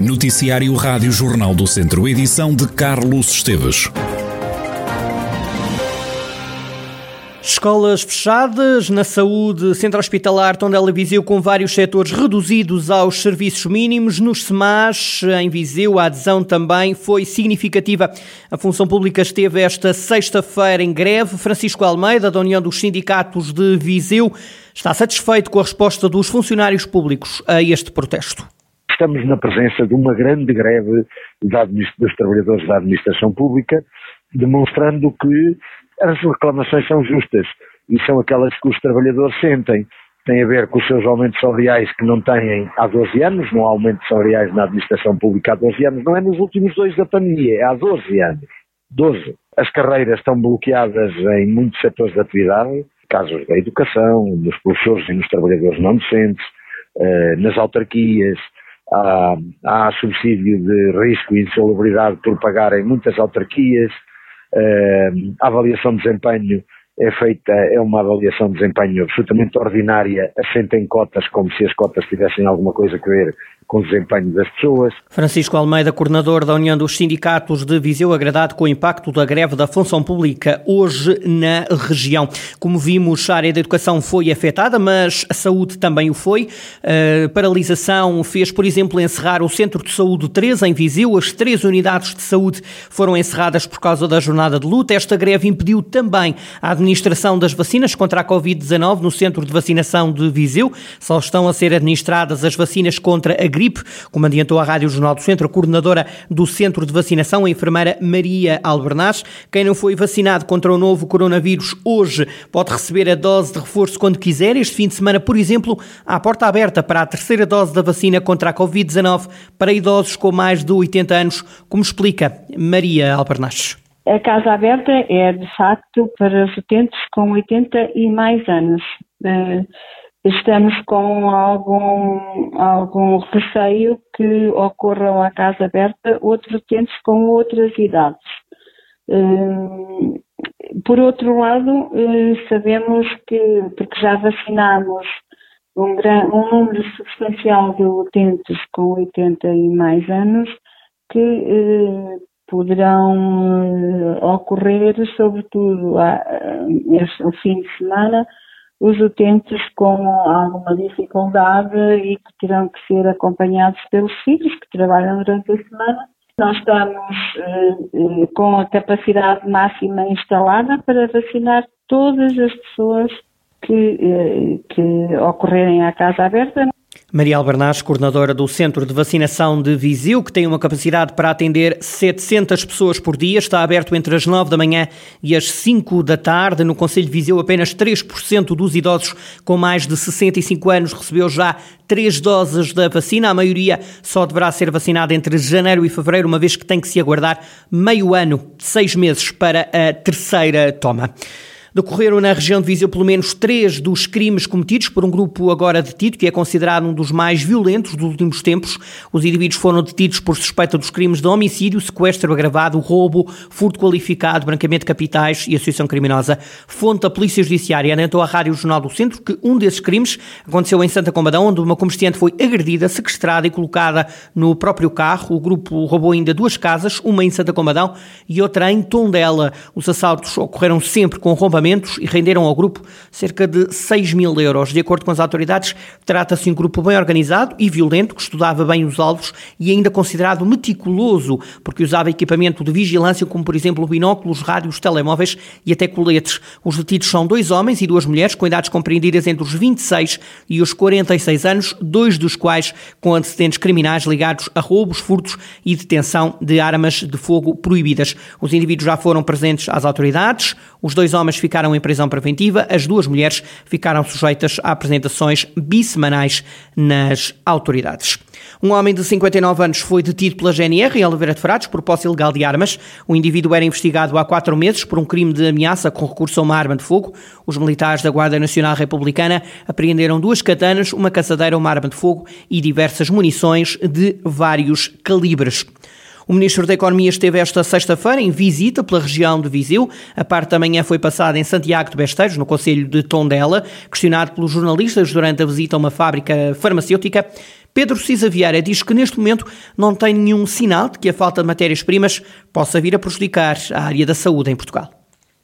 Noticiário Rádio Jornal do Centro, edição de Carlos Esteves. Escolas fechadas, na saúde, centro hospitalar Tondela Viseu com vários setores reduzidos aos serviços mínimos. Nos SEMAS, em Viseu, a adesão também foi significativa. A função pública esteve esta sexta-feira em greve. Francisco Almeida, da União dos Sindicatos de Viseu, está satisfeito com a resposta dos funcionários públicos a este protesto estamos na presença de uma grande greve dos trabalhadores da administração pública, demonstrando que as reclamações são justas e são aquelas que os trabalhadores sentem. Tem a ver com os seus aumentos salariais que não têm há 12 anos, não há aumentos salariais na administração pública há 12 anos, não é nos últimos dois da pandemia, é há 12 anos. 12. As carreiras estão bloqueadas em muitos setores de atividade, casos da educação, nos professores e nos trabalhadores não docentes, eh, nas autarquias, há, há subsídio de risco e insalubridade por pagar em muitas autarquias, uh, a avaliação de desempenho é feita, é uma avaliação de desempenho absolutamente ordinária, assenta em cotas como se as cotas tivessem alguma coisa a ver com o desempenho das pessoas. Francisco Almeida, coordenador da União dos Sindicatos de Viseu, agradado com o impacto da greve da função pública hoje na região. Como vimos, a área da educação foi afetada, mas a saúde também o foi. A paralisação fez, por exemplo, encerrar o Centro de Saúde 3 em Viseu. As três unidades de saúde foram encerradas por causa da jornada de luta. Esta greve impediu também a administração das vacinas contra a Covid-19 no Centro de Vacinação de Viseu. Só estão a ser administradas as vacinas contra a gripe gripe, como adiantou a Rádio Jornal do Centro, a coordenadora do Centro de Vacinação, a enfermeira Maria Albernaz. Quem não foi vacinado contra o novo coronavírus hoje pode receber a dose de reforço quando quiser. Este fim de semana, por exemplo, há porta aberta para a terceira dose da vacina contra a Covid-19 para idosos com mais de 80 anos, como explica Maria Albernaz. A casa aberta é, de facto, para utentes com 80 e mais anos. Estamos com algum, algum receio que ocorram à casa aberta outros utentes com outras idades. Hum, por outro lado, hum, sabemos que, porque já vacinamos um, um número substancial de utentes com 80 e mais anos, que hum, poderão ocorrer, sobretudo no fim de semana, os utentes com alguma dificuldade e que terão que ser acompanhados pelos filhos que trabalham durante a semana. Nós estamos eh, eh, com a capacidade máxima instalada para vacinar todas as pessoas que, eh, que ocorrerem à casa aberta. Maria Albernaz, coordenadora do Centro de Vacinação de Viseu, que tem uma capacidade para atender 700 pessoas por dia, está aberto entre as 9 da manhã e as 5 da tarde. No Conselho de Viseu, apenas 3% dos idosos com mais de 65 anos recebeu já três doses da vacina. A maioria só deverá ser vacinada entre janeiro e fevereiro, uma vez que tem que se aguardar meio ano, seis meses, para a terceira toma. Decorreram na região de Viseu pelo menos três dos crimes cometidos por um grupo agora detido, que é considerado um dos mais violentos dos últimos tempos. Os indivíduos foram detidos por suspeita dos crimes de homicídio, sequestro agravado, roubo, furto qualificado, branqueamento de capitais e associação criminosa. Fonte da Polícia Judiciária anunciou à Rádio Jornal do Centro que um desses crimes aconteceu em Santa Combadão, onde uma comerciante foi agredida, sequestrada e colocada no próprio carro. O grupo roubou ainda duas casas, uma em Santa Combadão e outra em Tondela. Os assaltos ocorreram sempre com e renderam ao grupo cerca de 6 mil euros. De acordo com as autoridades, trata-se de um grupo bem organizado e violento que estudava bem os alvos e ainda considerado meticuloso, porque usava equipamento de vigilância, como por exemplo binóculos, rádios, telemóveis e até coletes. Os detidos são dois homens e duas mulheres com idades compreendidas entre os 26 e os 46 anos, dois dos quais com antecedentes criminais ligados a roubos, furtos e detenção de armas de fogo proibidas. Os indivíduos já foram presentes às autoridades, os dois homens ficaram ficaram em prisão preventiva, as duas mulheres ficaram sujeitas a apresentações bissemanais nas autoridades. Um homem de 59 anos foi detido pela GNR em Oliveira de Frades por posse ilegal de armas. O indivíduo era investigado há quatro meses por um crime de ameaça com recurso a uma arma de fogo. Os militares da Guarda Nacional Republicana apreenderam duas katanas, uma caçadeira, uma arma de fogo e diversas munições de vários calibres. O Ministro da Economia esteve esta sexta-feira em visita pela região de Viseu. A parte da manhã foi passada em Santiago de Besteiros, no Conselho de Tondela. Questionado pelos jornalistas durante a visita a uma fábrica farmacêutica, Pedro Cisa Vieira diz que neste momento não tem nenhum sinal de que a falta de matérias-primas possa vir a prejudicar a área da saúde em Portugal.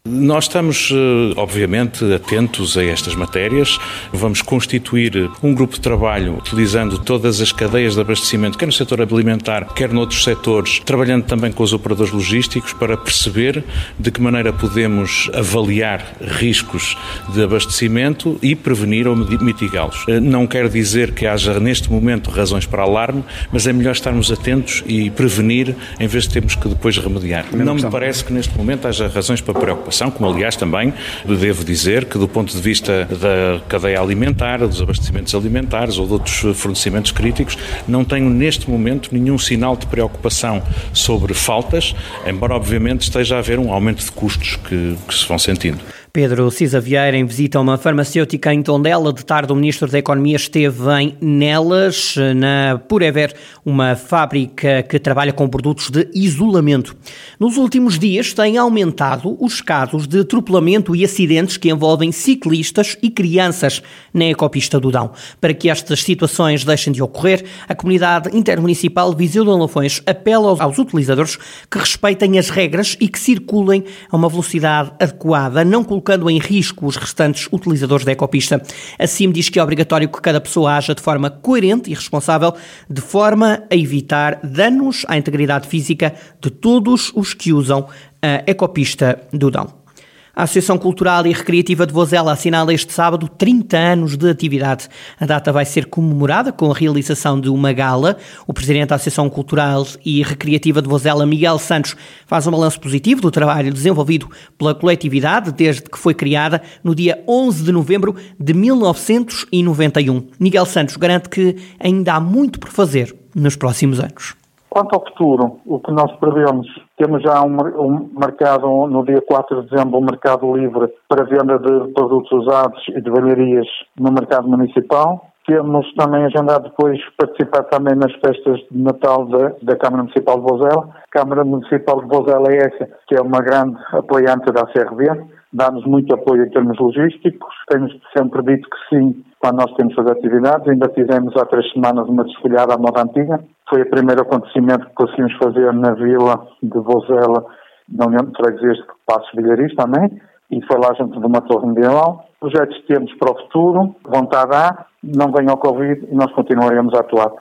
Nós estamos, eh, obviamente, atentos a estas matérias. Vamos constituir um grupo de trabalho utilizando todas as cadeias de abastecimento, quer no setor alimentar, quer noutros setores, trabalhando também com os operadores logísticos para perceber de que maneira podemos avaliar riscos de abastecimento e prevenir ou mitigá-los. Eh, não quer dizer que haja neste momento razões para alarme, mas é melhor estarmos atentos e prevenir em vez de termos que depois remediar. Não me parece que neste momento haja razões para preocupação como aliás também devo dizer que do ponto de vista da cadeia alimentar, dos abastecimentos alimentares ou de outros fornecimentos críticos, não tenho neste momento nenhum sinal de preocupação sobre faltas, embora obviamente esteja a haver um aumento de custos que, que se vão sentindo. Pedro Cisa Vieira, em visita a uma farmacêutica em Tondela, de tarde o Ministro da Economia esteve em Nelas, na Purever, uma fábrica que trabalha com produtos de isolamento. Nos últimos dias têm aumentado os casos de atropelamento e acidentes que envolvem ciclistas e crianças na ecopista do Dão. Para que estas situações deixem de ocorrer, a comunidade intermunicipal Viseu de Lafões apela aos utilizadores que respeitem as regras e que circulem a uma velocidade adequada, não colocando em risco os restantes utilizadores da ecopista. Assim, diz que é obrigatório que cada pessoa haja de forma coerente e responsável, de forma a evitar danos à integridade física de todos os que usam a ecopista do Dão. A Associação Cultural e Recreativa de Vozela assinala este sábado 30 anos de atividade. A data vai ser comemorada com a realização de uma gala. O presidente da Associação Cultural e Recreativa de Vozela, Miguel Santos, faz um balanço positivo do trabalho desenvolvido pela coletividade desde que foi criada no dia 11 de novembro de 1991. Miguel Santos garante que ainda há muito por fazer nos próximos anos. Quanto ao futuro, o que nós prevemos, temos já um, um mercado, no dia 4 de dezembro, um mercado livre para venda de produtos usados e de valharias no mercado municipal. Temos também agendado depois participar também nas festas de Natal da, da Câmara Municipal de Bozela. A Câmara Municipal de Bozela é essa, que é uma grande apoiante da CRB, dá-nos muito apoio em termos logísticos. Temos sempre dito que sim quando nós temos as atividades. Ainda fizemos há três semanas uma desfolhada à moda antiga. Foi o primeiro acontecimento que conseguimos fazer na vila de Vozela, na União de Freguesias de Passos Vilharis também, e foi lá junto de uma torre medieval. Projetos temos para o futuro, vontade há, não ao Covid e nós continuaremos a atuar.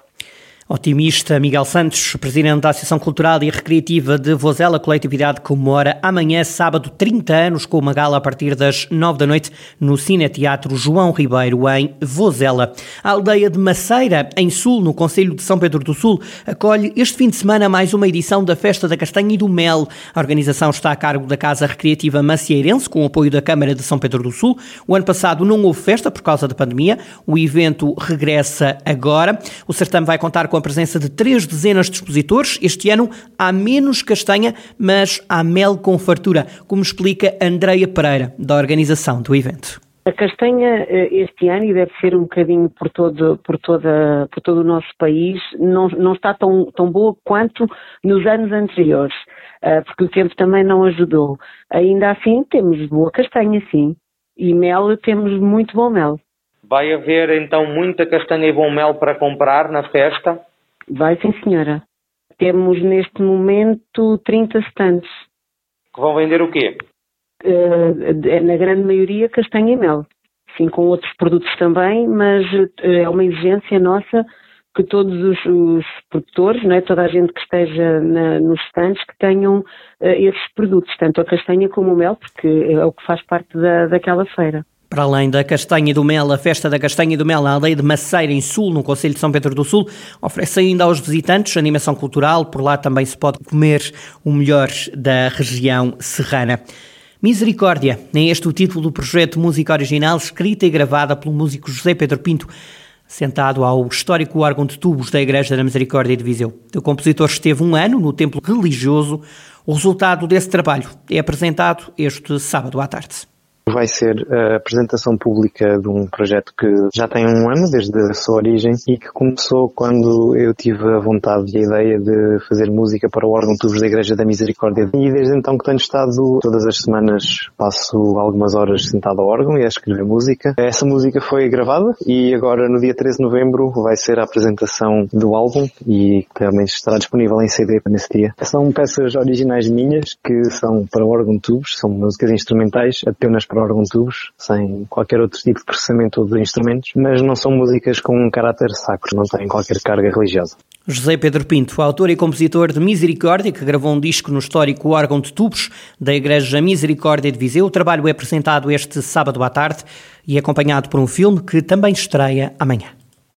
Otimista Miguel Santos, presidente da Associação Cultural e Recreativa de Vozela, coletividade comemora amanhã, sábado, 30 anos, com uma gala a partir das 9 da noite no Cine Teatro João Ribeiro, em Vozela. A aldeia de Maceira, em Sul, no Conselho de São Pedro do Sul, acolhe este fim de semana mais uma edição da Festa da Castanha e do Mel. A organização está a cargo da Casa Recreativa Macieirense, com o apoio da Câmara de São Pedro do Sul. O ano passado não houve festa por causa da pandemia. O evento regressa agora. O certame vai contar com com a presença de três dezenas de expositores. Este ano há menos castanha, mas há mel com fartura, como explica Andreia Pereira, da organização do evento. A castanha eh, este ano, e deve ser um bocadinho por todo, por toda, por todo o nosso país, não, não está tão, tão boa quanto nos anos anteriores, eh, porque o tempo também não ajudou. Ainda assim, temos boa castanha, sim. E mel, temos muito bom mel. Vai haver então muita castanha e bom mel para comprar na festa? Vai sim, senhora. Temos neste momento 30 stands. Que vão vender o quê? Uh, na grande maioria castanha e mel. Sim, com outros produtos também, mas uh, é uma exigência nossa que todos os, os produtores, é, toda a gente que esteja na, nos stands, que tenham uh, esses produtos, tanto a castanha como o mel, porque é o que faz parte da, daquela feira. Para além da Castanha do Mel, a Festa da Castanha do Mel na aldeia de Maceira, em Sul, no Conselho de São Pedro do Sul, oferece ainda aos visitantes animação cultural. Por lá também se pode comer o melhor da região serrana. Misericórdia, é este o título do projeto Música Original, escrita e gravada pelo músico José Pedro Pinto, sentado ao histórico órgão de tubos da Igreja da Misericórdia de Viseu. O compositor esteve um ano no templo religioso. O resultado desse trabalho é apresentado este sábado à tarde. Vai ser a apresentação pública de um projeto que já tem um ano desde a sua origem e que começou quando eu tive a vontade e a ideia de fazer música para o órgão Tubos da Igreja da Misericórdia. E desde então que tenho estado todas as semanas passo algumas horas sentado ao órgão e a escrever música. Essa música foi gravada e agora no dia 13 de novembro vai ser a apresentação do álbum e também estará disponível em CD nesse dia. São peças originais minhas que são para o órgão tubos, são músicas instrumentais apenas para órgão tubos, sem qualquer outro tipo de processamento de instrumentos, mas não são músicas com um caráter sacro, não têm qualquer carga religiosa. José Pedro Pinto, autor e compositor de Misericórdia, que gravou um disco no histórico órgão de tubos da Igreja Misericórdia de Viseu. O trabalho é apresentado este sábado à tarde e acompanhado por um filme que também estreia amanhã.